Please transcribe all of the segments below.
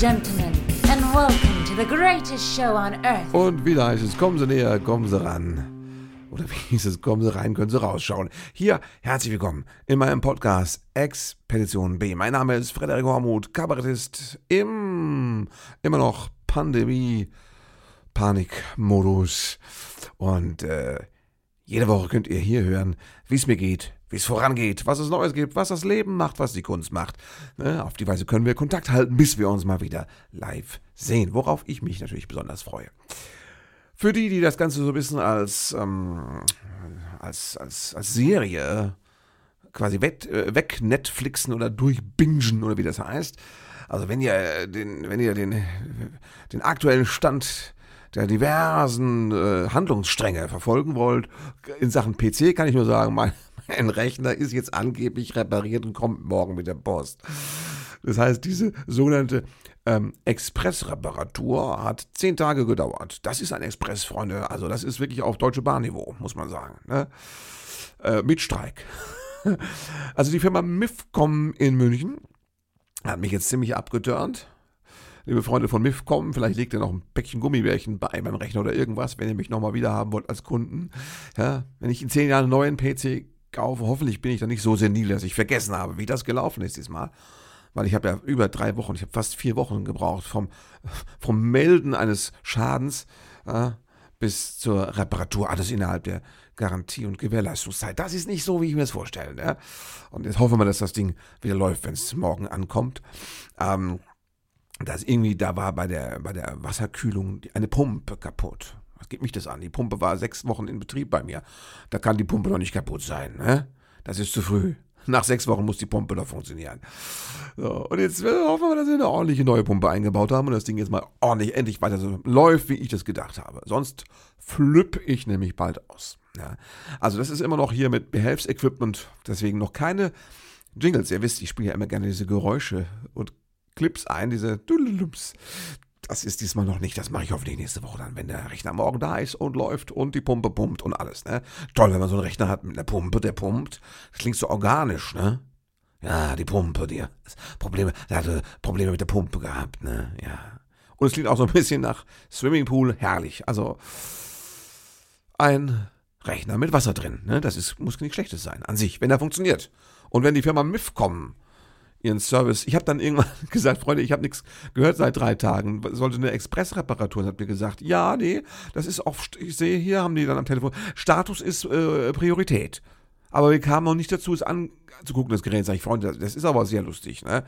gentlemen, and welcome to the greatest show on earth. Und wieder heißt es, kommen Sie näher, kommen Sie ran. Oder wie hieß es, kommen Sie rein, können Sie rausschauen. Hier, herzlich willkommen in meinem Podcast Expedition B. Mein Name ist Frederik Hormuth, Kabarettist im immer noch Pandemie, Panikmodus. Und äh, jede Woche könnt ihr hier hören, wie es mir geht, wie es vorangeht, was es Neues gibt, was das Leben macht, was die Kunst macht. Ne, auf die Weise können wir Kontakt halten, bis wir uns mal wieder live sehen, worauf ich mich natürlich besonders freue. Für die, die das Ganze so ein bisschen als, ähm, als, als, als Serie quasi weg, äh, weg Netflixen oder durchbingen oder wie das heißt. Also wenn ihr den, wenn ihr den, den aktuellen Stand der diversen äh, Handlungsstränge verfolgen wollt, in Sachen PC kann ich nur sagen, mein, mein Rechner ist jetzt angeblich repariert und kommt morgen mit der Post. Das heißt, diese sogenannte ähm, Express-Reparatur hat zehn Tage gedauert. Das ist ein Express, Freunde. Also das ist wirklich auf deutsche Bahnniveau, muss man sagen. Ne? Äh, mit Streik. also die Firma Mifcom in München hat mich jetzt ziemlich abgeturnt liebe Freunde von MIFCOM, vielleicht legt ihr noch ein Päckchen Gummibärchen bei meinem Rechner oder irgendwas, wenn ihr mich nochmal wieder haben wollt als Kunden. Ja, wenn ich in zehn Jahren einen neuen PC kaufe, hoffentlich bin ich dann nicht so senil, dass ich vergessen habe, wie das gelaufen ist diesmal. Weil ich habe ja über drei Wochen, ich habe fast vier Wochen gebraucht vom, vom Melden eines Schadens ja, bis zur Reparatur, alles innerhalb der Garantie- und Gewährleistungszeit. Das ist nicht so, wie ich mir das vorstelle. Ja? Und jetzt hoffen wir, dass das Ding wieder läuft, wenn es morgen ankommt. Ähm, dass irgendwie da war bei der, bei der Wasserkühlung eine Pumpe kaputt. Was geht mich das an? Die Pumpe war sechs Wochen in Betrieb bei mir. Da kann die Pumpe noch nicht kaputt sein. Ne? Das ist zu früh. Nach sechs Wochen muss die Pumpe noch funktionieren. So, und jetzt hoffen wir, dass wir eine ordentliche neue Pumpe eingebaut haben und das Ding jetzt mal ordentlich endlich weiter so läuft, wie ich das gedacht habe. Sonst flippe ich nämlich bald aus. Ja. Also das ist immer noch hier mit Behelfsequipment, deswegen noch keine Jingles. Ihr wisst, ich spiele ja immer gerne diese Geräusche und Clips ein, diese. Das ist diesmal noch nicht. Das mache ich hoffentlich nächste Woche dann, wenn der Rechner morgen da ist und läuft und die Pumpe pumpt und alles. Ne? Toll, wenn man so einen Rechner hat mit einer Pumpe, der pumpt. Das klingt so organisch, ne? Ja, die Pumpe, die Probleme, der hatte Probleme mit der Pumpe gehabt, ne? Ja. Und es klingt auch so ein bisschen nach Swimmingpool, herrlich. Also ein Rechner mit Wasser drin, ne? Das ist, muss nichts Schlechtes sein an sich, wenn er funktioniert. Und wenn die Firma MIFCOM ihren Service. Ich habe dann irgendwann gesagt, Freunde, ich habe nichts gehört seit drei Tagen. Sollte eine Expressreparatur, hat mir gesagt. Ja, nee, das ist oft, ich sehe hier, haben die dann am Telefon, Status ist äh, Priorität. Aber wir kamen noch nicht dazu, es anzugucken, das Gerät. Sag ich, Freunde, das ist aber sehr lustig. Ne?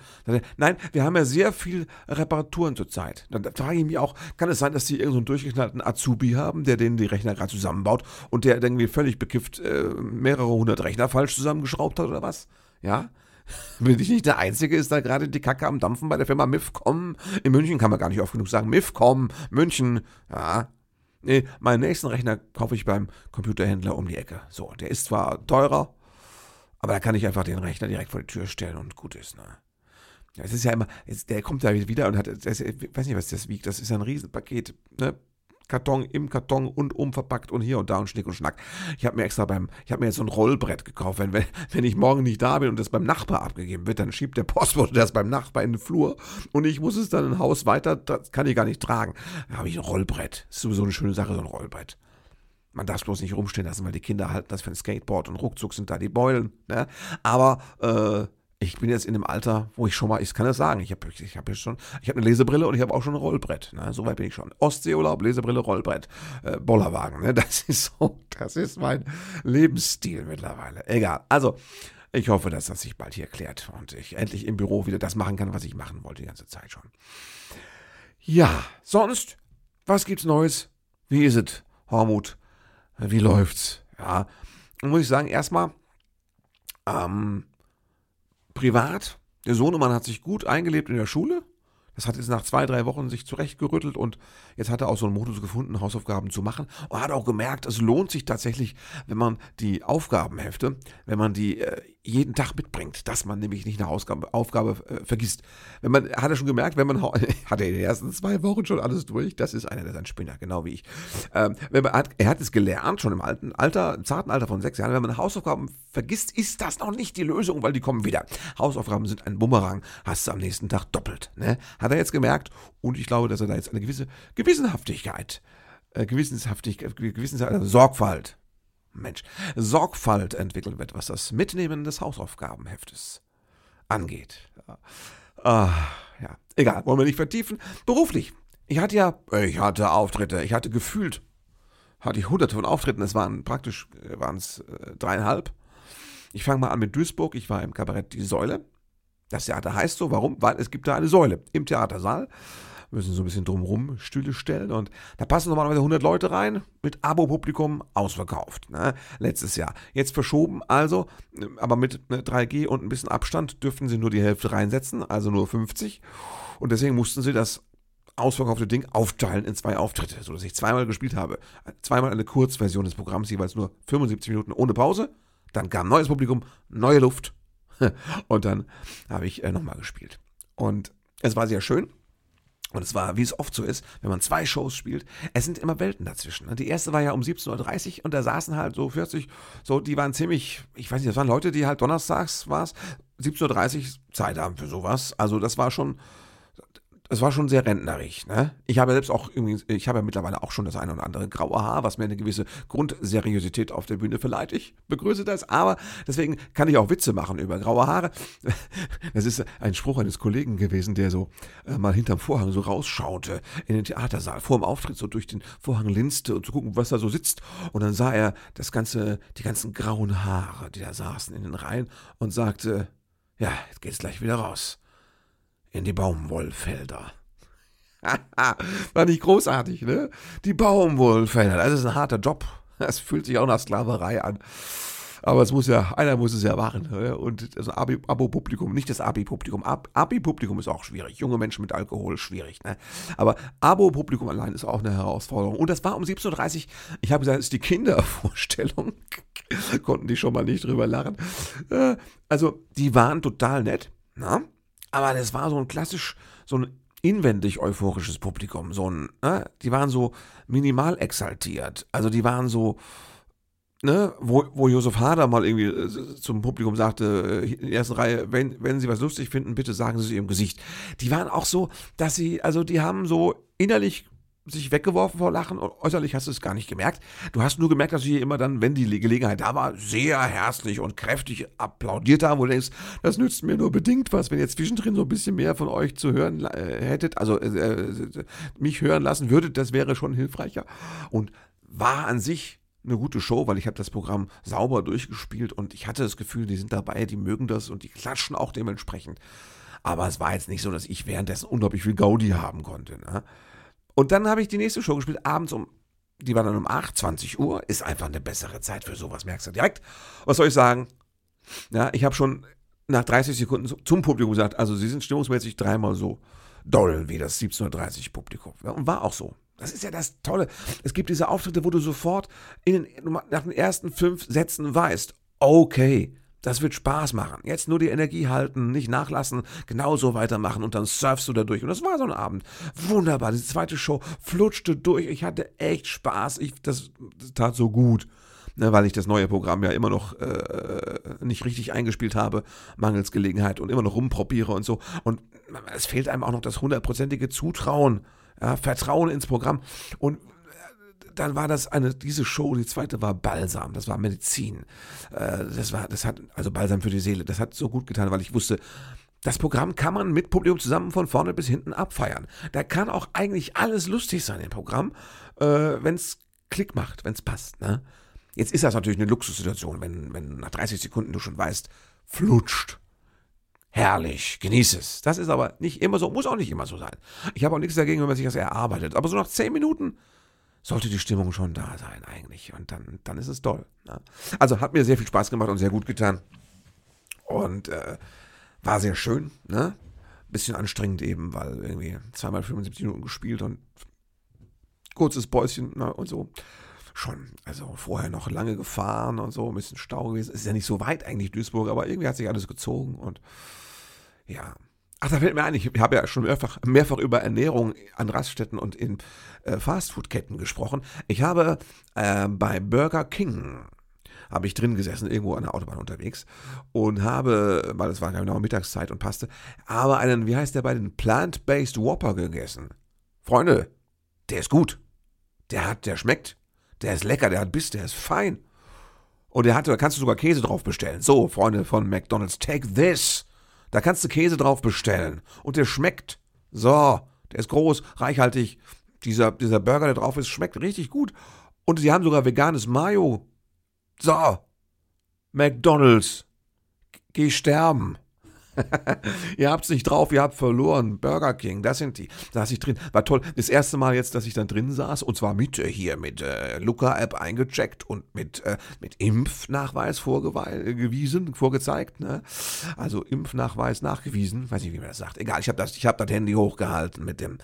Nein, wir haben ja sehr viel Reparaturen zurzeit. Dann frage ich mich auch, kann es sein, dass die irgendeinen so durchgeknallten Azubi haben, der denen die Rechner gerade zusammenbaut und der irgendwie völlig bekifft äh, mehrere hundert Rechner falsch zusammengeschraubt hat oder was? Ja? Bin ich nicht der Einzige, ist da gerade die Kacke am Dampfen bei der Firma MIFCOM. In München kann man gar nicht oft genug sagen. MIFCOM, München. Ja. Nee, meinen nächsten Rechner kaufe ich beim Computerhändler um die Ecke. So, der ist zwar teurer, aber da kann ich einfach den Rechner direkt vor die Tür stellen und gut ist, ne? Es ist ja immer, der kommt ja wieder und hat, das, ich weiß nicht, was das wiegt, das ist ja ein Riesenpaket, ne? Karton im Karton und umverpackt und hier und da und Schnick und Schnack. Ich habe mir extra beim, ich habe mir jetzt so ein Rollbrett gekauft. Wenn, wenn ich morgen nicht da bin und das beim Nachbar abgegeben wird, dann schiebt der Postbote das beim Nachbar in den Flur und ich muss es dann im Haus weiter, das kann ich gar nicht tragen. Da habe ich ein Rollbrett. Das ist sowieso eine schöne Sache, so ein Rollbrett. Man darf es bloß nicht rumstehen lassen, weil die Kinder halten das für ein Skateboard und ruckzuck sind da die Beulen. Ne? Aber äh, ich bin jetzt in dem Alter, wo ich schon mal, ich kann es sagen, ich habe ich hab schon, ich habe eine Lesebrille und ich habe auch schon ein Rollbrett. Ne? So weit bin ich schon. Ostseeurlaub, Lesebrille, Rollbrett, äh, Bollerwagen. Ne? Das ist so, das ist mein Lebensstil mittlerweile. Egal. Also, ich hoffe, dass das sich bald hier klärt und ich endlich im Büro wieder das machen kann, was ich machen wollte die ganze Zeit schon. Ja, sonst, was gibt's Neues? Wie ist es, Hormut? Wie läuft's? Ja, muss ich sagen, erstmal, ähm, privat. Der Sohnemann hat sich gut eingelebt in der Schule. Das hat jetzt nach zwei, drei Wochen sich zurechtgerüttelt und jetzt hat er auch so einen Modus gefunden, Hausaufgaben zu machen und hat auch gemerkt, es lohnt sich tatsächlich, wenn man die Aufgabenhefte, wenn man die äh, jeden Tag mitbringt, dass man nämlich nicht eine Ausgabe, Aufgabe äh, vergisst. Wenn man, hat er schon gemerkt, wenn man, hat er in den ersten zwei Wochen schon alles durch, das ist einer, der ist ein Spinner, genau wie ich. Ähm, wenn man er hat es gelernt, schon im alten Alter, im zarten Alter von sechs Jahren, wenn man Hausaufgaben vergisst, ist das noch nicht die Lösung, weil die kommen wieder. Hausaufgaben sind ein Bumerang, hast du am nächsten Tag doppelt, ne? Hat er jetzt gemerkt und ich glaube, dass er da jetzt eine gewisse Gewissenhaftigkeit, äh, Gewissenhaftigkeit, Gewissenhaftigkeit, also Sorgfalt, Mensch, Sorgfalt entwickeln wird, was das Mitnehmen des Hausaufgabenheftes angeht. Ah, ja, egal, wollen wir nicht vertiefen. Beruflich. Ich hatte ja, ich hatte Auftritte, ich hatte gefühlt, hatte ich hunderte von Auftritten, es waren praktisch, äh, waren es äh, dreieinhalb. Ich fange mal an mit Duisburg, ich war im Kabarett Die Säule. Das Theater heißt so, warum? Weil es gibt da eine Säule im Theatersaal müssen so ein bisschen drumrum Stühle stellen und da passen normalerweise 100 Leute rein, mit Abo-Publikum ausverkauft, ne? letztes Jahr. Jetzt verschoben also, aber mit 3G ne, und ein bisschen Abstand dürften sie nur die Hälfte reinsetzen, also nur 50 und deswegen mussten sie das ausverkaufte Ding aufteilen in zwei Auftritte, sodass ich zweimal gespielt habe. Zweimal eine Kurzversion des Programms, jeweils nur 75 Minuten ohne Pause. Dann kam neues Publikum, neue Luft. Und dann habe ich äh, nochmal gespielt. Und es war sehr schön. Und es war, wie es oft so ist, wenn man zwei Shows spielt, es sind immer Welten dazwischen. Die erste war ja um 17.30 Uhr und da saßen halt so 40, so, die waren ziemlich, ich weiß nicht, das waren Leute, die halt donnerstags war es, 17.30 Uhr Zeit haben für sowas. Also das war schon, es war schon sehr rentnerig. Ne? Ich habe selbst auch irgendwie, ich habe ja mittlerweile auch schon das eine oder andere graue Haar, was mir eine gewisse Grundseriosität auf der Bühne verleiht. Ich begrüße das, aber deswegen kann ich auch Witze machen über graue Haare. Das ist ein Spruch eines Kollegen gewesen, der so äh, mal hinterm Vorhang so rausschaute in den Theatersaal, vor dem Auftritt so durch den Vorhang linste und zu gucken, was da so sitzt. Und dann sah er das ganze, die ganzen grauen Haare, die da saßen in den Reihen und sagte, ja, jetzt geht's gleich wieder raus in die Baumwollfelder. War nicht großartig, ne? Die Baumwollfelder, das ist ein harter Job. Das fühlt sich auch nach Sklaverei an. Aber es muss ja, einer muss es ja machen. Ne? Und das Abo-Publikum, nicht das Abi-Publikum. Abi-Publikum ist auch schwierig. Junge Menschen mit Alkohol, schwierig. Ne? Aber Abo-Publikum allein ist auch eine Herausforderung. Und das war um 17.30 Uhr. Ich habe gesagt, das ist die Kindervorstellung. Konnten die schon mal nicht drüber lachen. Äh, also, die waren total nett. Na? Aber das war so ein klassisch, so ein inwendig euphorisches Publikum. So ein, ne? Die waren so minimal exaltiert. Also die waren so, ne, wo, wo Josef Hader mal irgendwie äh, zum Publikum sagte, äh, in der ersten Reihe, wenn, wenn Sie was lustig finden, bitte sagen Sie es Ihrem Gesicht. Die waren auch so, dass sie, also die haben so innerlich sich weggeworfen vor Lachen und äußerlich hast du es gar nicht gemerkt. Du hast nur gemerkt, dass sie immer dann, wenn die Gelegenheit da war, sehr herzlich und kräftig applaudiert haben, wo du denkst, das nützt mir nur bedingt was, wenn ihr zwischendrin so ein bisschen mehr von euch zu hören äh, hättet, also äh, äh, mich hören lassen würdet, das wäre schon hilfreicher. Und war an sich eine gute Show, weil ich habe das Programm sauber durchgespielt und ich hatte das Gefühl, die sind dabei, die mögen das und die klatschen auch dementsprechend. Aber es war jetzt nicht so, dass ich währenddessen unglaublich viel Gaudi haben konnte. Ne? Und dann habe ich die nächste Show gespielt, abends um, die war dann um 8, 20 Uhr. Ist einfach eine bessere Zeit für sowas, merkst du direkt. Was soll ich sagen? Ja, ich habe schon nach 30 Sekunden zum Publikum gesagt, also sie sind stimmungsmäßig dreimal so doll wie das 17.30 Uhr Publikum. Ja, und war auch so. Das ist ja das Tolle. Es gibt diese Auftritte, wo du sofort in nach den ersten fünf Sätzen weißt, okay, das wird Spaß machen. Jetzt nur die Energie halten, nicht nachlassen, genauso weitermachen und dann surfst du da durch. Und das war so ein Abend. Wunderbar. Die zweite Show flutschte durch. Ich hatte echt Spaß. Ich, das, das tat so gut. Ne, weil ich das neue Programm ja immer noch äh, nicht richtig eingespielt habe, mangels Gelegenheit und immer noch rumprobiere und so. Und es fehlt einem auch noch das hundertprozentige Zutrauen, ja, Vertrauen ins Programm. Und dann war das eine, diese Show, die zweite war Balsam, das war Medizin. Äh, das war, das hat, also Balsam für die Seele, das hat so gut getan, weil ich wusste, das Programm kann man mit Publikum zusammen von vorne bis hinten abfeiern. Da kann auch eigentlich alles lustig sein im Programm, äh, wenn es Klick macht, wenn es passt. Ne? Jetzt ist das natürlich eine Luxussituation, wenn, wenn nach 30 Sekunden du schon weißt, flutscht. Herrlich, genieß es. Das ist aber nicht immer so, muss auch nicht immer so sein. Ich habe auch nichts dagegen, wenn man sich das erarbeitet. Aber so nach 10 Minuten sollte die Stimmung schon da sein eigentlich. Und dann, dann ist es toll. Ne? Also hat mir sehr viel Spaß gemacht und sehr gut getan. Und äh, war sehr schön. Ne? Bisschen anstrengend eben, weil irgendwie zweimal 75 Minuten gespielt und kurzes Päuschen ne? und so. schon, also vorher noch lange gefahren und so, ein bisschen Stau gewesen. Ist ja nicht so weit eigentlich Duisburg, aber irgendwie hat sich alles gezogen und ja. Ach, da fällt mir ein, ich habe ja schon mehrfach, mehrfach über Ernährung an Raststätten und in äh, Fastfood-Ketten gesprochen. Ich habe äh, bei Burger King habe ich drin gesessen, irgendwo an der Autobahn unterwegs und habe, weil es war genau Mittagszeit und passte, aber einen, wie heißt der bei den Plant-Based Whopper gegessen. Freunde, der ist gut. Der hat, der schmeckt. Der ist lecker, der hat Biss, der ist fein. Und der hat, da kannst du sogar Käse drauf bestellen. So, Freunde von McDonald's, take this. Da kannst du Käse drauf bestellen. Und der schmeckt. So, der ist groß, reichhaltig. Dieser, dieser Burger, der drauf ist, schmeckt richtig gut. Und sie haben sogar veganes Mayo. So, McDonald's, geh sterben. ihr habt's nicht drauf, ihr habt verloren. Burger King, das sind die. Da saß ich drin. War toll. Das erste Mal jetzt, dass ich dann drin saß, und zwar mit äh, hier mit äh, Luca-App eingecheckt und mit, äh, mit Impfnachweis vorgewiesen, vorgezeigt. Ne? Also Impfnachweis nachgewiesen. Weiß nicht, wie man das sagt. Egal, ich habe das, hab das Handy hochgehalten mit dem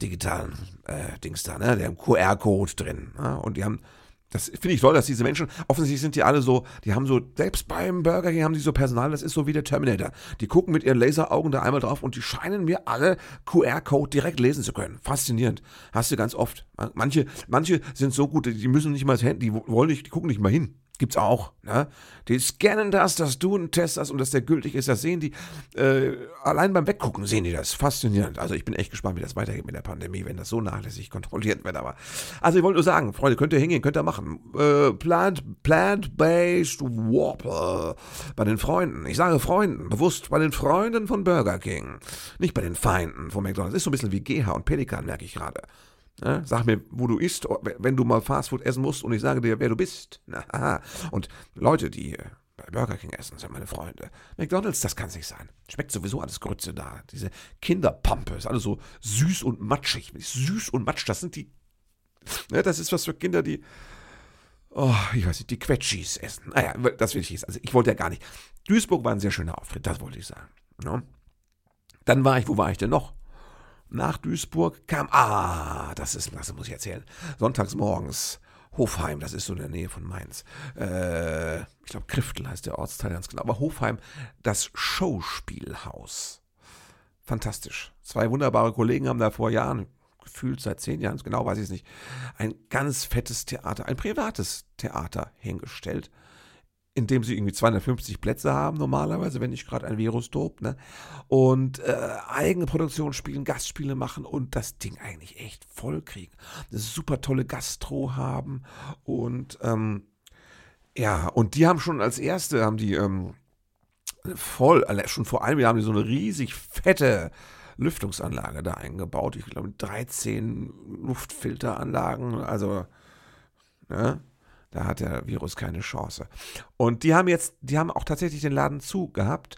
digitalen äh, Dings da, ne? dem QR-Code drin. Ne? Und die haben das finde ich toll, dass diese Menschen, offensichtlich sind die alle so, die haben so, selbst beim Burger King haben die so Personal, das ist so wie der Terminator. Die gucken mit ihren Laseraugen da einmal drauf und die scheinen mir alle QR-Code direkt lesen zu können. Faszinierend. Hast du ganz oft. Manche, manche sind so gut, die müssen nicht mal das Handy, die wollen nicht, die gucken nicht mal hin. Gibt's auch. Ne? Die scannen das, dass du einen Test hast und dass der gültig ist. Das sehen die. Äh, allein beim Weggucken sehen die das. Faszinierend. Also ich bin echt gespannt, wie das weitergeht mit der Pandemie, wenn das so nachlässig kontrolliert wird. Aber also ich wollte nur sagen, Freunde, könnt ihr hingehen, könnt ihr machen. Äh, Plant, Plant-based Whopper bei den Freunden. Ich sage Freunden, bewusst bei den Freunden von Burger King. Nicht bei den Feinden von McDonald's. Ist so ein bisschen wie GH und Pelikan, merke ich gerade. Ja, sag mir, wo du isst, wenn du mal Fastfood essen musst und ich sage dir, wer du bist. Na, und Leute, die bei Burger King essen, sind meine Freunde. McDonalds, das kann es nicht sein. Schmeckt sowieso alles Grütze da. Diese Kinderpampe ist alles so süß und matschig. Süß und matsch, das sind die. Ne, das ist was für Kinder, die. Oh, ich weiß nicht, die Quetschis essen. Naja, ah das will ich nicht. Also, ich wollte ja gar nicht. Duisburg war ein sehr schöner Auftritt, das wollte ich sagen. Ne? Dann war ich, wo war ich denn noch? Nach Duisburg kam, ah, das ist, das muss ich erzählen, sonntags morgens, Hofheim, das ist so in der Nähe von Mainz. Äh, ich glaube, Kriftel heißt der Ortsteil ganz genau. Aber Hofheim, das Schauspielhaus. Fantastisch. Zwei wunderbare Kollegen haben da vor Jahren, gefühlt seit zehn Jahren, genau weiß ich es nicht, ein ganz fettes Theater, ein privates Theater hingestellt in dem sie irgendwie 250 Plätze haben normalerweise, wenn nicht gerade ein Virus tobt, ne? Und äh, eigene Produktion spielen, Gastspiele machen und das Ding eigentlich echt voll kriegen. Eine super tolle Gastro haben und ähm, ja, und die haben schon als erste, haben die ähm, voll, schon vor einem Jahr haben die so eine riesig fette Lüftungsanlage da eingebaut. Ich glaube 13 Luftfilteranlagen, also ne? Da hat der Virus keine Chance. Und die haben jetzt, die haben auch tatsächlich den Laden zu gehabt,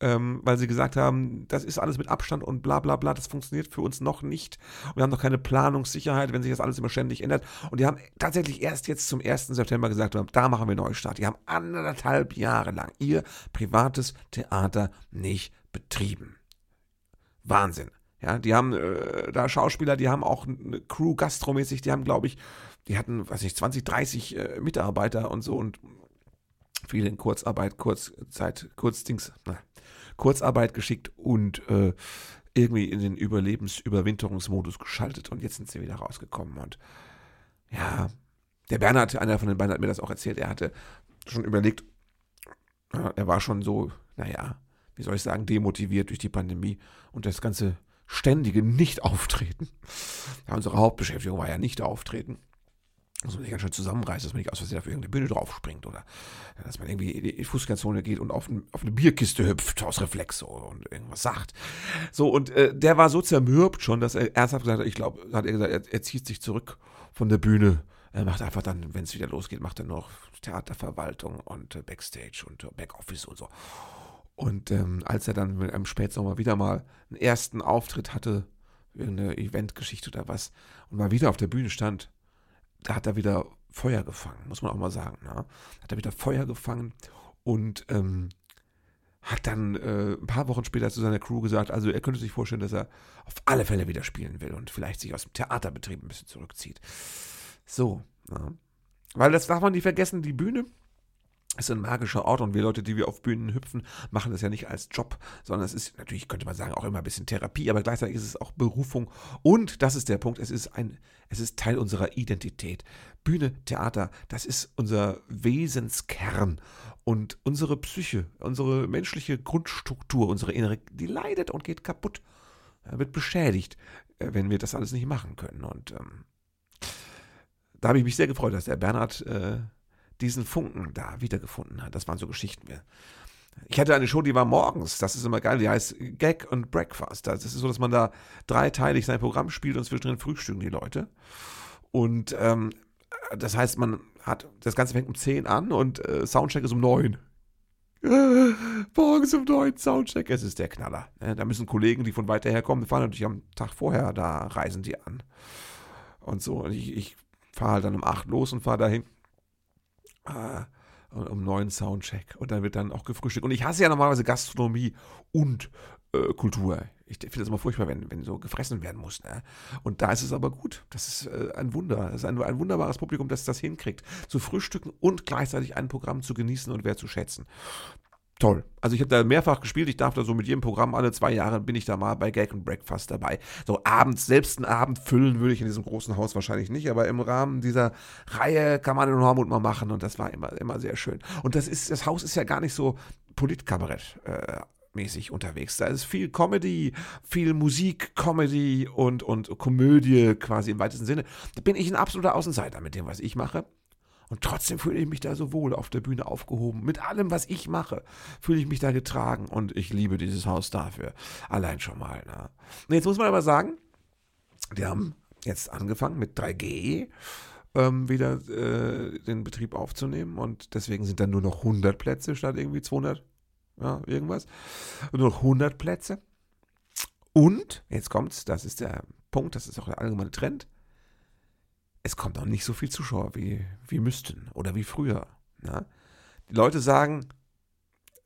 ähm, weil sie gesagt haben, das ist alles mit Abstand und bla bla bla, das funktioniert für uns noch nicht. Wir haben noch keine Planungssicherheit, wenn sich das alles immer ständig ändert. Und die haben tatsächlich erst jetzt zum 1. September gesagt, da machen wir Neustart. Die haben anderthalb Jahre lang ihr privates Theater nicht betrieben. Wahnsinn. Ja, die haben äh, da Schauspieler, die haben auch eine Crew gastromäßig, die haben, glaube ich, die hatten, weiß ich, 20, 30 äh, Mitarbeiter und so und viele in Kurzarbeit, Kurzzeit, Kurzdings, na, Kurzarbeit geschickt und äh, irgendwie in den Überlebensüberwinterungsmodus geschaltet und jetzt sind sie wieder rausgekommen und ja, der Bernhard, einer von den beiden hat mir das auch erzählt, er hatte schon überlegt, er war schon so, naja, wie soll ich sagen, demotiviert durch die Pandemie und das ganze ständige Nicht-Auftreten. Ja, unsere Hauptbeschäftigung war ja Nicht-Auftreten muss man sich ganz schön zusammenreißen, dass man nicht aus Versehen auf irgendeine Bühne draufspringt oder dass man irgendwie in die Fußgängerzone geht und auf, ein, auf, eine Bierkiste hüpft aus Reflex und irgendwas sagt. So, und äh, der war so zermürbt schon, dass er ernsthaft gesagt hat, ich glaube, hat er gesagt, er, er, zieht sich zurück von der Bühne. Er macht einfach dann, wenn es wieder losgeht, macht er noch Theaterverwaltung und äh, Backstage und äh, Backoffice und so. Und ähm, als er dann mit einem Spätsommer wieder mal einen ersten Auftritt hatte, irgendeine Eventgeschichte oder was, und mal wieder auf der Bühne stand, da hat er wieder Feuer gefangen, muss man auch mal sagen. Ne? Hat er wieder Feuer gefangen und ähm, hat dann äh, ein paar Wochen später zu seiner Crew gesagt, also er könnte sich vorstellen, dass er auf alle Fälle wieder spielen will und vielleicht sich aus dem Theaterbetrieb ein bisschen zurückzieht. So, Ja. Weil das darf man nicht vergessen, die Bühne ist ein magischer Ort und wir Leute, die wir auf Bühnen hüpfen, machen das ja nicht als Job, sondern es ist natürlich, könnte man sagen, auch immer ein bisschen Therapie, aber gleichzeitig ist es auch Berufung. Und das ist der Punkt, es ist ein, es ist Teil unserer Identität. Bühne, Theater, das ist unser Wesenskern. Und unsere Psyche, unsere menschliche Grundstruktur, unsere innere, die leidet und geht kaputt, wird beschädigt, äh, wenn wir das alles nicht machen können. Und ähm, da habe ich mich sehr gefreut, dass der Bernhard äh, diesen Funken da wiedergefunden hat. Das waren so Geschichten. Ich hatte eine Show, die war morgens. Das ist immer geil. Die heißt Gag und Breakfast. Das ist so, dass man da dreiteilig sein Programm spielt und zwischendrin frühstücken die Leute. Und ähm, das heißt, man hat, das Ganze fängt um 10 an und äh, Soundcheck ist um 9. Morgens um 9 Soundcheck, es ist der Knaller. Da müssen Kollegen, die von weiter her kommen, fahren natürlich am Tag vorher, da reisen die an. Und so, und ich, ich fahre halt dann um 8 los und fahre dahin. Äh, um neuen Soundcheck. Und dann wird dann auch gefrühstückt. Und ich hasse ja normalerweise Gastronomie und äh, Kultur. Ich finde das immer furchtbar, wenn, wenn so gefressen werden muss. Ne? Und da ist es aber gut. Das ist äh, ein Wunder. Das ist ein, ein wunderbares Publikum, das das hinkriegt. Zu frühstücken und gleichzeitig ein Programm zu genießen und wertzuschätzen toll. Also ich habe da mehrfach gespielt. Ich darf da so mit jedem Programm alle zwei Jahre bin ich da mal bei Gag and Breakfast dabei. So abends, selbst einen Abend füllen würde ich in diesem großen Haus wahrscheinlich nicht, aber im Rahmen dieser Reihe kann man den Hormut mal machen und das war immer, immer sehr schön. Und das ist, das Haus ist ja gar nicht so Politkabarett. Äh, mäßig unterwegs. Da ist viel Comedy, viel Musik, Comedy und, und Komödie quasi im weitesten Sinne. Da bin ich ein absoluter Außenseiter mit dem, was ich mache. Und trotzdem fühle ich mich da so wohl auf der Bühne aufgehoben. Mit allem, was ich mache, fühle ich mich da getragen. Und ich liebe dieses Haus dafür. Allein schon mal. Ne? Jetzt muss man aber sagen, die haben jetzt angefangen mit 3G ähm, wieder äh, den Betrieb aufzunehmen. Und deswegen sind dann nur noch 100 Plätze statt irgendwie 200. Ja, irgendwas. Und nur noch 100 Plätze. Und, jetzt kommt's, das ist der Punkt, das ist auch der allgemeine Trend es kommt noch nicht so viel Zuschauer, wie, wie müssten oder wie früher. Ne? Die Leute sagen,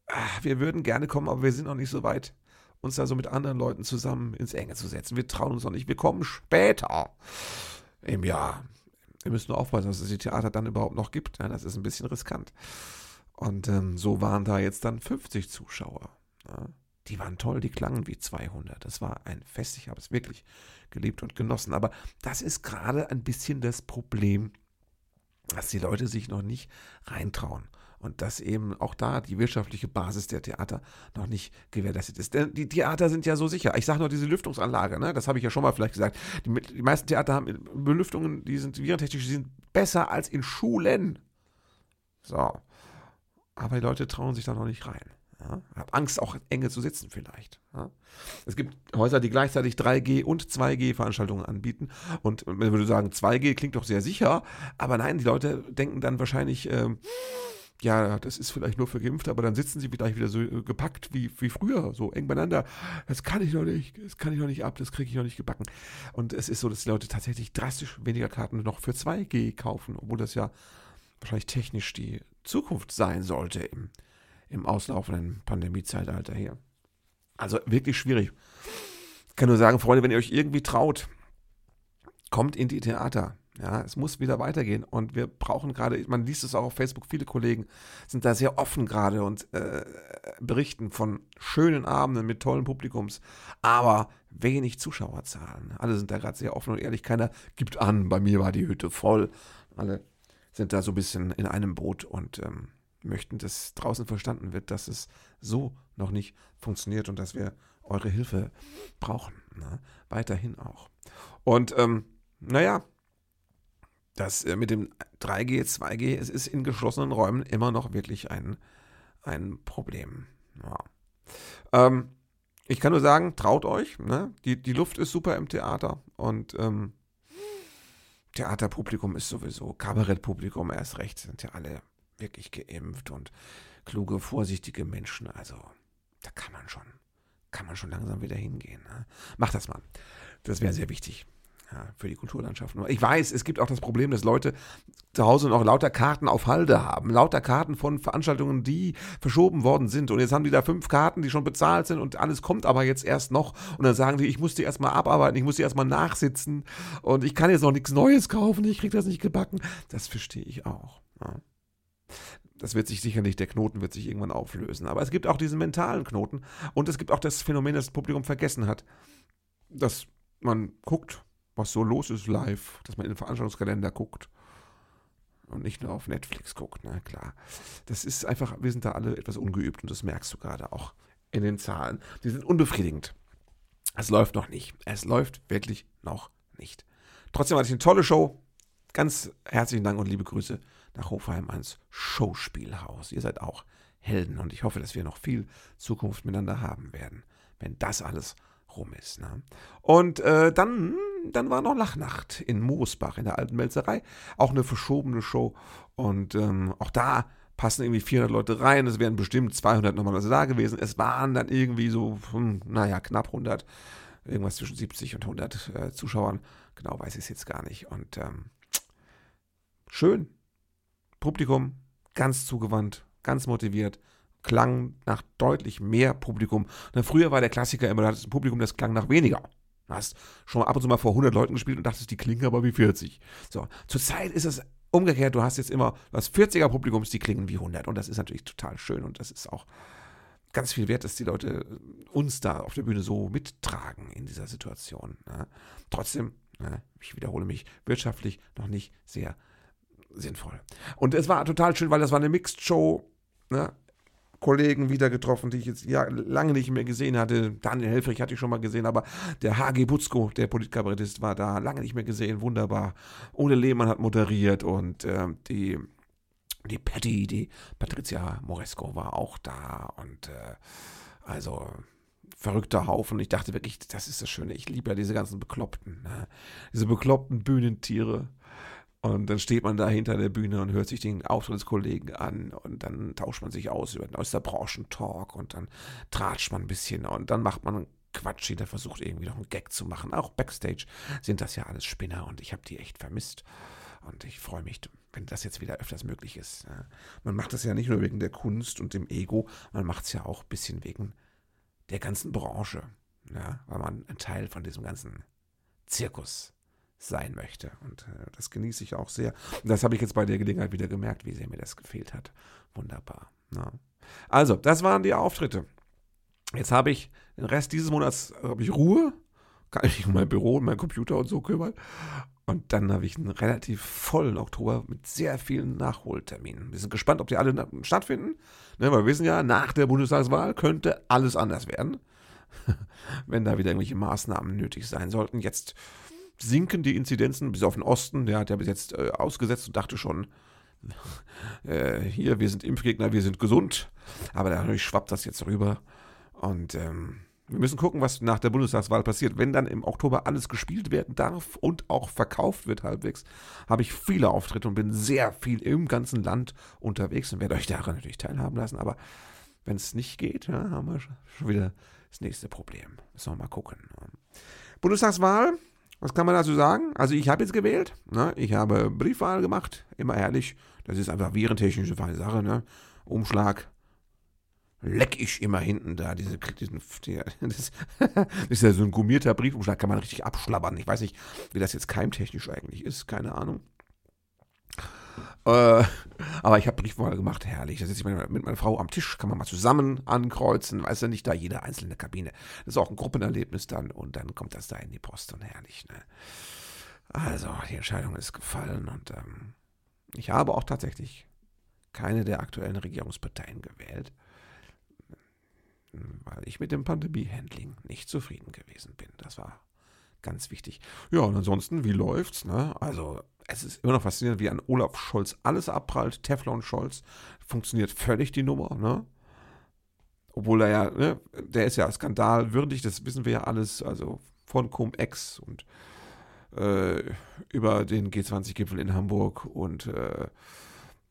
ach, wir würden gerne kommen, aber wir sind noch nicht so weit, uns da so mit anderen Leuten zusammen ins Enge zu setzen. Wir trauen uns noch nicht. Wir kommen später im Jahr. Wir müssen nur aufpassen, dass es die Theater dann überhaupt noch gibt. Ja, das ist ein bisschen riskant. Und ähm, so waren da jetzt dann 50 Zuschauer. Ja. Die waren toll, die klangen wie 200. Das war ein Fest. Ich habe es wirklich geliebt und genossen. Aber das ist gerade ein bisschen das Problem, dass die Leute sich noch nicht reintrauen. Und dass eben auch da die wirtschaftliche Basis der Theater noch nicht gewährleistet ist. Denn die Theater sind ja so sicher. Ich sage nur diese Lüftungsanlage, ne? das habe ich ja schon mal vielleicht gesagt. Die, die meisten Theater haben Belüftungen, die sind virentechnisch, die sind besser als in Schulen. So. Aber die Leute trauen sich da noch nicht rein. Ja, hab Angst, auch enge zu sitzen vielleicht. Ja. Es gibt Häuser, die gleichzeitig 3G und 2G Veranstaltungen anbieten. Und wenn wir sagen, 2G klingt doch sehr sicher, aber nein, die Leute denken dann wahrscheinlich, ähm, ja, das ist vielleicht nur für Geimpfte, aber dann sitzen sie gleich wieder so äh, gepackt wie, wie früher, so eng beieinander. Das kann ich noch nicht, das kann ich noch nicht ab, das kriege ich noch nicht gebacken. Und es ist so, dass die Leute tatsächlich drastisch weniger Karten noch für 2G kaufen, obwohl das ja wahrscheinlich technisch die Zukunft sein sollte im im auslaufenden Pandemiezeitalter hier. Also wirklich schwierig. Ich kann nur sagen, Freunde, wenn ihr euch irgendwie traut, kommt in die Theater. Ja, es muss wieder weitergehen und wir brauchen gerade, man liest es auch auf Facebook, viele Kollegen sind da sehr offen gerade und äh, berichten von schönen Abenden mit tollen Publikums, aber wenig Zuschauerzahlen. Alle sind da gerade sehr offen und ehrlich, keiner gibt an, bei mir war die Hütte voll. Alle sind da so ein bisschen in einem Boot und ähm, möchten, dass draußen verstanden wird, dass es so noch nicht funktioniert und dass wir eure Hilfe brauchen. Ne? Weiterhin auch. Und ähm, naja, das äh, mit dem 3G, 2G, es ist in geschlossenen Räumen immer noch wirklich ein, ein Problem. Ja. Ähm, ich kann nur sagen, traut euch. Ne? Die, die Luft ist super im Theater und ähm, Theaterpublikum ist sowieso, Kabarettpublikum erst recht, sind ja alle wirklich geimpft und kluge, vorsichtige Menschen. Also, da kann man schon, kann man schon langsam wieder hingehen. Ne? Macht das mal. Das wäre sehr wichtig. ja, für die Kulturlandschaft. Ich weiß, es gibt auch das Problem, dass Leute zu Hause noch lauter Karten auf Halde haben. Lauter Karten von Veranstaltungen, die verschoben worden sind. Und jetzt haben die da fünf Karten, die schon bezahlt sind und alles kommt aber jetzt erst noch. Und dann sagen die, ich muss die erstmal abarbeiten, ich muss die erstmal nachsitzen und ich kann jetzt noch nichts Neues kaufen, ich kriege das nicht gebacken. Das verstehe ich auch. Ja. Das wird sich sicherlich, der Knoten wird sich irgendwann auflösen. Aber es gibt auch diesen mentalen Knoten und es gibt auch das Phänomen, das das Publikum vergessen hat. Dass man guckt, was so los ist live, dass man in den Veranstaltungskalender guckt und nicht nur auf Netflix guckt, na klar. Das ist einfach, wir sind da alle etwas ungeübt und das merkst du gerade auch in den Zahlen. Die sind unbefriedigend. Es läuft noch nicht. Es läuft wirklich noch nicht. Trotzdem hatte ich eine tolle Show. Ganz herzlichen Dank und liebe Grüße nach Hofheim ans Showspielhaus. Ihr seid auch Helden und ich hoffe, dass wir noch viel Zukunft miteinander haben werden, wenn das alles rum ist. Ne? Und äh, dann, dann war noch Lachnacht in Moosbach in der alten Melzerei. Auch eine verschobene Show. Und ähm, auch da passen irgendwie 400 Leute rein. Es wären bestimmt 200 normalerweise da gewesen. Es waren dann irgendwie so, hm, naja, knapp 100. Irgendwas zwischen 70 und 100 äh, Zuschauern. Genau weiß ich es jetzt gar nicht. Und ähm, schön. Publikum ganz zugewandt, ganz motiviert klang nach deutlich mehr Publikum. Na, früher war der Klassiker immer, du hattest ein Publikum, das klang nach weniger. Du hast schon ab und zu mal vor 100 Leuten gespielt und dachtest, die klingen aber wie 40. So, zurzeit ist es umgekehrt, du hast jetzt immer, was 40er Publikums, die klingen wie 100 und das ist natürlich total schön und das ist auch ganz viel wert, dass die Leute uns da auf der Bühne so mittragen in dieser Situation. Ne? Trotzdem, ne, ich wiederhole mich, wirtschaftlich noch nicht sehr sinnvoll. Und es war total schön, weil das war eine Mixed Show. Ne? Kollegen wieder getroffen, die ich jetzt ja, lange nicht mehr gesehen hatte. Daniel Helfrich hatte ich schon mal gesehen, aber der HG Butzko, der Politkabarettist, war da, lange nicht mehr gesehen, wunderbar. Ole Lehmann hat moderiert und äh, die, die Patty, die Patricia Moresco war auch da und äh, also verrückter Haufen. Ich dachte wirklich, das ist das Schöne. Ich liebe ja diese ganzen Bekloppten, ne? diese bekloppten Bühnentiere. Und dann steht man da hinter der Bühne und hört sich den Auftrittskollegen an und dann tauscht man sich aus über den Osterbranchen-Talk und dann tratscht man ein bisschen und dann macht man Quatsch, jeder versucht irgendwie noch einen Gag zu machen. Auch Backstage sind das ja alles Spinner und ich habe die echt vermisst. Und ich freue mich, wenn das jetzt wieder öfters möglich ist. Man macht das ja nicht nur wegen der Kunst und dem Ego, man macht es ja auch ein bisschen wegen der ganzen Branche. Ja, weil man ein Teil von diesem ganzen Zirkus sein möchte. Und äh, das genieße ich auch sehr. Und das habe ich jetzt bei der Gelegenheit wieder gemerkt, wie sehr mir das gefehlt hat. Wunderbar. Ja. Also, das waren die Auftritte. Jetzt habe ich den Rest dieses Monats habe ich Ruhe, kann ich um mein Büro und meinen Computer und so kümmern. Und dann habe ich einen relativ vollen Oktober mit sehr vielen Nachholterminen. Wir sind gespannt, ob die alle stattfinden. Ne, weil wir wissen ja, nach der Bundestagswahl könnte alles anders werden. Wenn da wieder irgendwelche Maßnahmen nötig sein sollten. Jetzt sinken die Inzidenzen, bis auf den Osten, der hat ja bis jetzt äh, ausgesetzt und dachte schon, äh, hier, wir sind Impfgegner, wir sind gesund. Aber dadurch schwappt das jetzt rüber. Und ähm, wir müssen gucken, was nach der Bundestagswahl passiert. Wenn dann im Oktober alles gespielt werden darf und auch verkauft wird halbwegs, habe ich viele Auftritte und bin sehr viel im ganzen Land unterwegs und werde euch daran natürlich teilhaben lassen. Aber wenn es nicht geht, ja, haben wir schon wieder das nächste Problem. Müssen wir mal gucken. Bundestagswahl, was kann man dazu sagen? Also ich habe jetzt gewählt, ne? ich habe Briefwahl gemacht, immer ehrlich. Das ist einfach virentechnische Sache. Ne? Umschlag, leck ich immer hinten da. Diese, diesen, die, das, ist ja so ein gummierter Briefumschlag, kann man richtig abschlabbern. Ich weiß nicht, wie das jetzt keimtechnisch eigentlich ist, keine Ahnung. Äh, aber ich habe Briefwahl gemacht, herrlich. Da sitze ich mit meiner Frau am Tisch, kann man mal zusammen ankreuzen, weiß ja nicht, da jede einzelne Kabine. Das ist auch ein Gruppenerlebnis dann und dann kommt das da in die Post und herrlich. Ne? Also, die Entscheidung ist gefallen und ähm, ich habe auch tatsächlich keine der aktuellen Regierungsparteien gewählt, weil ich mit dem Pandemie-Handling nicht zufrieden gewesen bin. Das war ganz wichtig. Ja, und ansonsten, wie läuft's? Ne? Also, es ist immer noch faszinierend, wie an Olaf Scholz alles abprallt. Teflon Scholz funktioniert völlig die Nummer, ne? Obwohl er ja, ne, der ist ja skandalwürdig, das wissen wir ja alles, also von Cum-Ex und äh, über den G20-Gipfel in Hamburg und äh,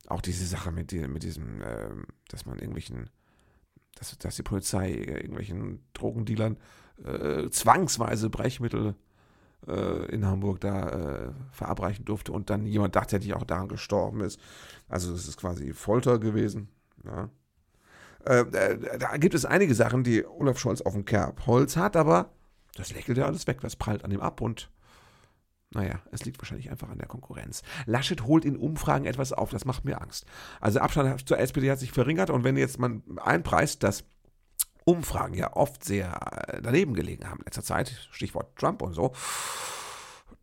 auch diese Sache mit, die, mit diesem, äh, dass man irgendwelchen, dass, dass die Polizei irgendwelchen Drogendealern äh, zwangsweise Brechmittel in Hamburg da äh, verabreichen durfte und dann jemand tatsächlich auch daran gestorben ist. Also es ist quasi Folter gewesen. Ja. Äh, äh, da gibt es einige Sachen, die Olaf Scholz auf dem Kerbholz hat, aber das lächelt ja alles weg, das prallt an ihm ab und naja, es liegt wahrscheinlich einfach an der Konkurrenz. Laschet holt in Umfragen etwas auf, das macht mir Angst. Also Abstand zur SPD hat sich verringert und wenn jetzt man einpreist, dass Umfragen ja oft sehr daneben gelegen haben in letzter Zeit, Stichwort Trump und so,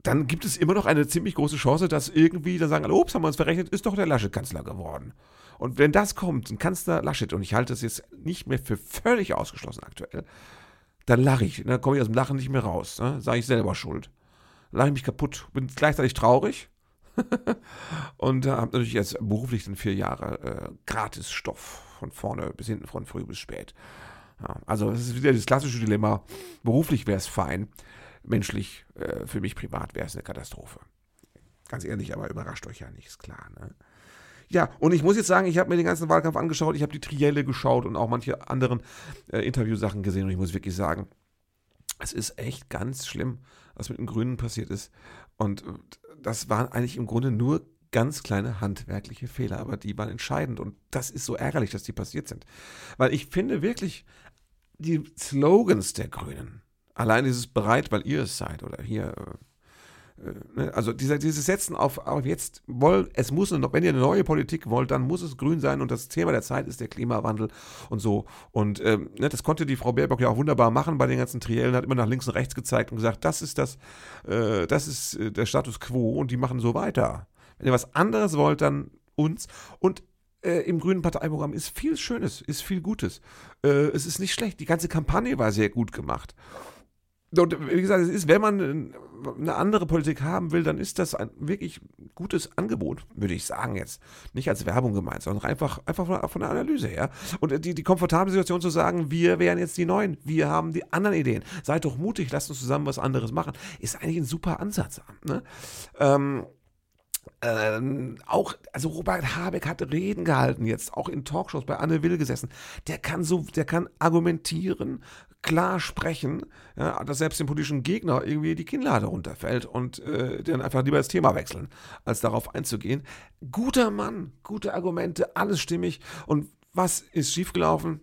dann gibt es immer noch eine ziemlich große Chance, dass irgendwie dann sagen alle, ups, haben wir uns verrechnet, ist doch der Laschet Kanzler geworden. Und wenn das kommt, ein Kanzler Laschet, und ich halte es jetzt nicht mehr für völlig ausgeschlossen aktuell, dann lache ich, dann komme ich aus dem Lachen nicht mehr raus, ne? sage ich selber schuld. Lache ich mich kaputt, bin gleichzeitig traurig und äh, habe natürlich jetzt beruflich dann vier Jahre äh, Gratisstoff von vorne bis hinten, von früh bis spät. Ja, also es ist wieder das klassische Dilemma, beruflich wäre es fein, menschlich, äh, für mich privat wäre es eine Katastrophe. Ganz ehrlich, aber überrascht euch ja nicht, ist klar. Ne? Ja, und ich muss jetzt sagen, ich habe mir den ganzen Wahlkampf angeschaut, ich habe die Trielle geschaut und auch manche anderen äh, Interviewsachen gesehen und ich muss wirklich sagen, es ist echt ganz schlimm, was mit den Grünen passiert ist. Und äh, das waren eigentlich im Grunde nur ganz kleine handwerkliche Fehler, aber die waren entscheidend und das ist so ärgerlich, dass die passiert sind. Weil ich finde wirklich, die Slogans der Grünen, allein dieses bereit, weil ihr es seid oder hier, äh, äh, ne, also dieser, dieses Setzen auf, auf jetzt, woll, es muss, wenn ihr eine neue Politik wollt, dann muss es grün sein und das Thema der Zeit ist der Klimawandel und so. Und ähm, ne, das konnte die Frau Baerbock ja auch wunderbar machen bei den ganzen Triellen, hat immer nach links und rechts gezeigt und gesagt, das ist das, äh, das ist äh, der Status quo und die machen so weiter. Wenn ihr was anderes wollt, dann uns. Und äh, im Grünen Parteiprogramm ist viel Schönes, ist viel Gutes. Äh, es ist nicht schlecht. Die ganze Kampagne war sehr gut gemacht. Und wie gesagt, es ist, wenn man eine andere Politik haben will, dann ist das ein wirklich gutes Angebot, würde ich sagen jetzt. Nicht als Werbung gemeint, sondern einfach, einfach von, der Analyse her. Und die, die komfortable Situation zu sagen, wir wären jetzt die Neuen, wir haben die anderen Ideen. Seid doch mutig, lasst uns zusammen was anderes machen, ist eigentlich ein super Ansatz. Ne? Ähm, ähm, auch, also Robert Habeck hat Reden gehalten jetzt, auch in Talkshows bei Anne Will gesessen. Der kann so, der kann argumentieren, klar sprechen, ja, dass selbst dem politischen Gegner irgendwie die Kinnlade runterfällt und äh, dann einfach lieber das Thema wechseln, als darauf einzugehen. Guter Mann, gute Argumente, alles stimmig. Und was ist schiefgelaufen?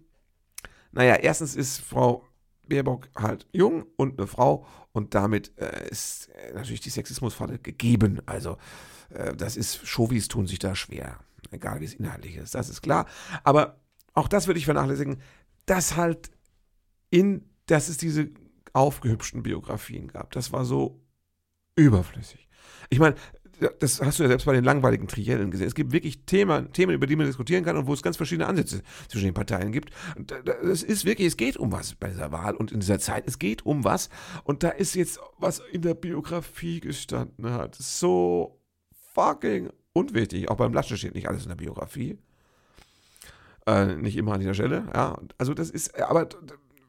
Naja, erstens ist Frau Baerbock halt jung und eine Frau und damit äh, ist äh, natürlich die Sexismusfalle gegeben. Also das ist, Chauvis tun sich da schwer, egal wie es inhaltlich ist, das ist klar. Aber auch das würde ich vernachlässigen, dass halt in, dass es diese aufgehübschten Biografien gab. Das war so überflüssig. Ich meine, das hast du ja selbst bei den langweiligen Triellen gesehen. Es gibt wirklich Themen, Themen, über die man diskutieren kann und wo es ganz verschiedene Ansätze zwischen den Parteien gibt. Es ist wirklich, es geht um was bei dieser Wahl und in dieser Zeit. Es geht um was. Und da ist jetzt, was in der Biografie gestanden hat, so fucking unwichtig. Auch beim Laschet steht nicht alles in der Biografie. Äh, nicht immer an dieser Stelle. Ja, also das ist, aber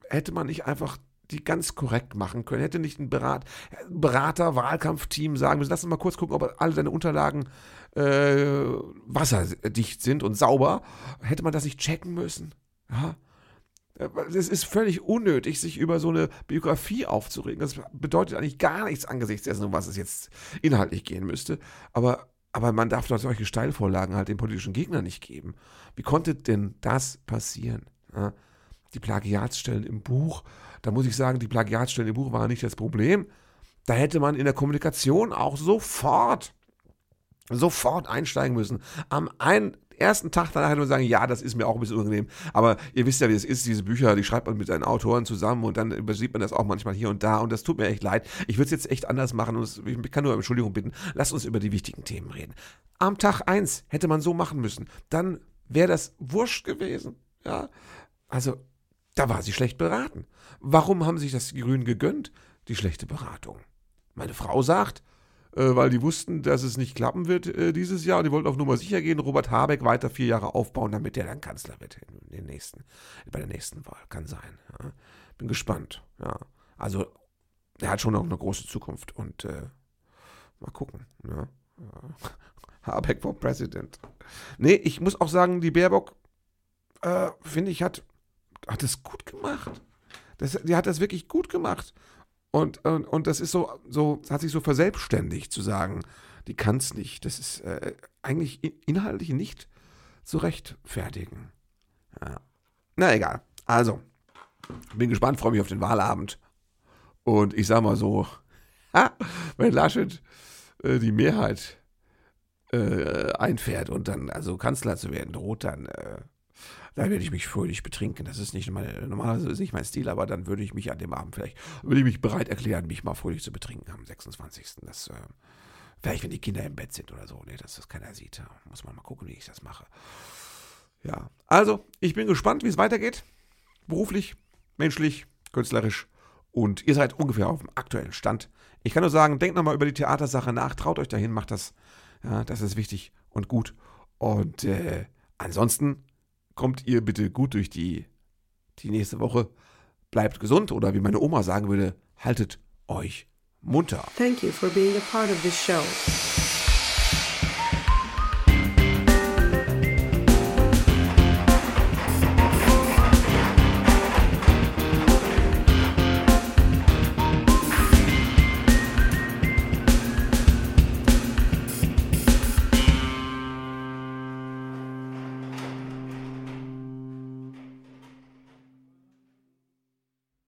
hätte man nicht einfach die ganz korrekt machen können. Hätte nicht ein Berat, Berater, Wahlkampfteam sagen müssen, lass uns mal kurz gucken, ob alle deine Unterlagen äh, wasserdicht sind und sauber. Hätte man das nicht checken müssen? Ja. Es ist völlig unnötig, sich über so eine Biografie aufzuregen. Das bedeutet eigentlich gar nichts angesichts dessen, um was es jetzt inhaltlich gehen müsste. Aber, aber man darf doch solche Steilvorlagen halt den politischen Gegnern nicht geben. Wie konnte denn das passieren? Ja? Die Plagiatsstellen im Buch, da muss ich sagen, die Plagiatsstellen im Buch waren nicht das Problem. Da hätte man in der Kommunikation auch sofort, sofort einsteigen müssen. Am einen, ersten Tag danach hätte man sagen, ja, das ist mir auch ein bisschen unangenehm. Aber ihr wisst ja, wie es ist, diese Bücher, die schreibt man mit seinen Autoren zusammen und dann übersieht man das auch manchmal hier und da. Und das tut mir echt leid. Ich würde es jetzt echt anders machen und ich kann nur Entschuldigung bitten. Lasst uns über die wichtigen Themen reden. Am Tag 1 hätte man so machen müssen. Dann wäre das wurscht gewesen. Ja, also da war sie schlecht beraten. Warum haben sich das die Grünen gegönnt? Die schlechte Beratung. Meine Frau sagt, weil die wussten, dass es nicht klappen wird äh, dieses Jahr und die wollten auf Nummer sicher gehen, Robert Habeck weiter vier Jahre aufbauen, damit der dann Kanzler wird in den nächsten, bei der nächsten Wahl. Kann sein. Ja. Bin gespannt. Ja. Also, er hat schon noch eine große Zukunft und äh, mal gucken. Ja. Habeck for President. Nee, ich muss auch sagen, die Baerbock, äh, finde ich, hat, hat es gut gemacht. Das, die hat das wirklich gut gemacht. Und, und, und das ist so, so, hat sich so verselbstständigt zu sagen, die kann es nicht. Das ist äh, eigentlich inhaltlich nicht zu rechtfertigen. Ja. Na egal. Also, bin gespannt, freue mich auf den Wahlabend. Und ich sag mal so, ha, wenn Laschet äh, die Mehrheit äh, einfährt und dann also Kanzler zu werden droht, dann äh, da werde ich mich fröhlich betrinken. Das ist nicht meine, normalerweise ist nicht mein Stil, aber dann würde ich mich an dem Abend vielleicht, würde ich mich bereit erklären, mich mal fröhlich zu betrinken am 26. Das, äh, vielleicht wenn die Kinder im Bett sind oder so, ne, dass das keiner sieht. Da muss man mal gucken, wie ich das mache. Ja, also, ich bin gespannt, wie es weitergeht. Beruflich, menschlich, künstlerisch. Und ihr seid ungefähr auf dem aktuellen Stand. Ich kann nur sagen, denkt nochmal über die Theatersache nach, traut euch dahin, macht das. Ja, das ist wichtig und gut. Und äh, ansonsten kommt ihr bitte gut durch die, die nächste Woche. Bleibt gesund oder wie meine Oma sagen würde, haltet euch munter. Thank you for being a part of this show.